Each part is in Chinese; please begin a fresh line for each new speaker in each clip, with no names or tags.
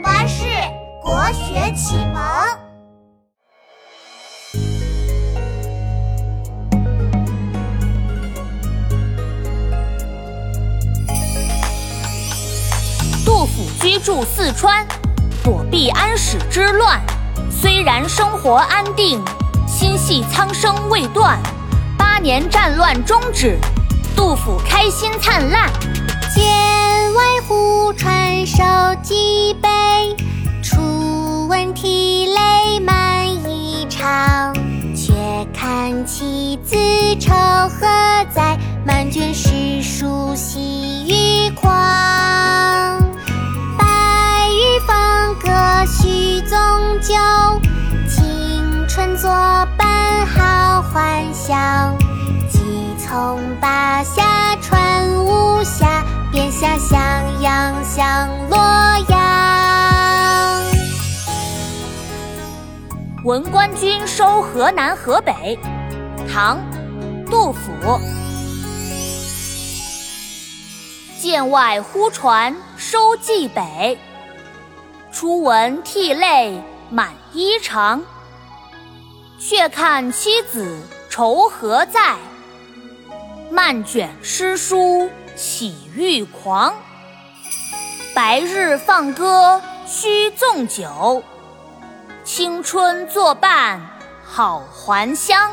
巴士国学启蒙。
杜甫居住四川，躲避安史之乱。虽然生活安定，心系苍生未断。八年战乱终止，杜甫开心灿烂。
剑看妻子愁何在，满卷诗书喜欲狂。白日放歌须纵酒，青春作伴好还乡。即从巴峡穿巫峡。便下襄阳向洛阳。
闻官军收河南河北，唐·杜甫。剑外忽传收蓟北，初闻涕泪满衣裳。却看妻子愁何在，漫卷诗书。喜欲狂，白日放歌须纵酒，青春作伴好还乡。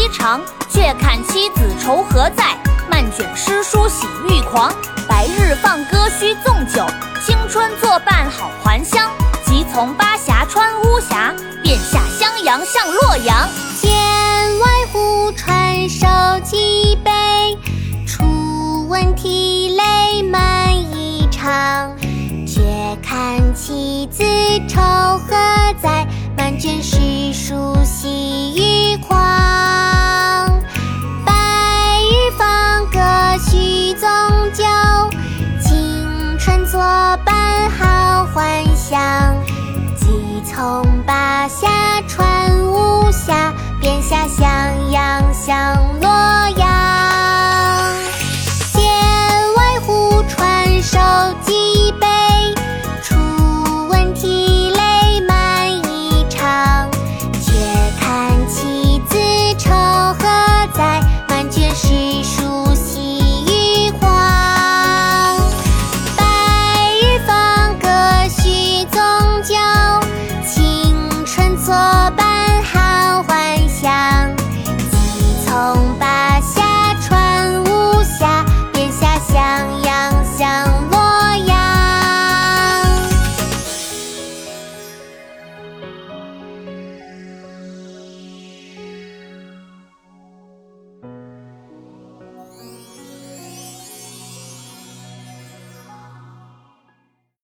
衣裳。却看妻子愁何在，漫卷诗书喜欲狂。白日放歌须纵酒，青春作伴好还乡。即从巴峡穿巫峡，便下襄阳向洛阳。
手。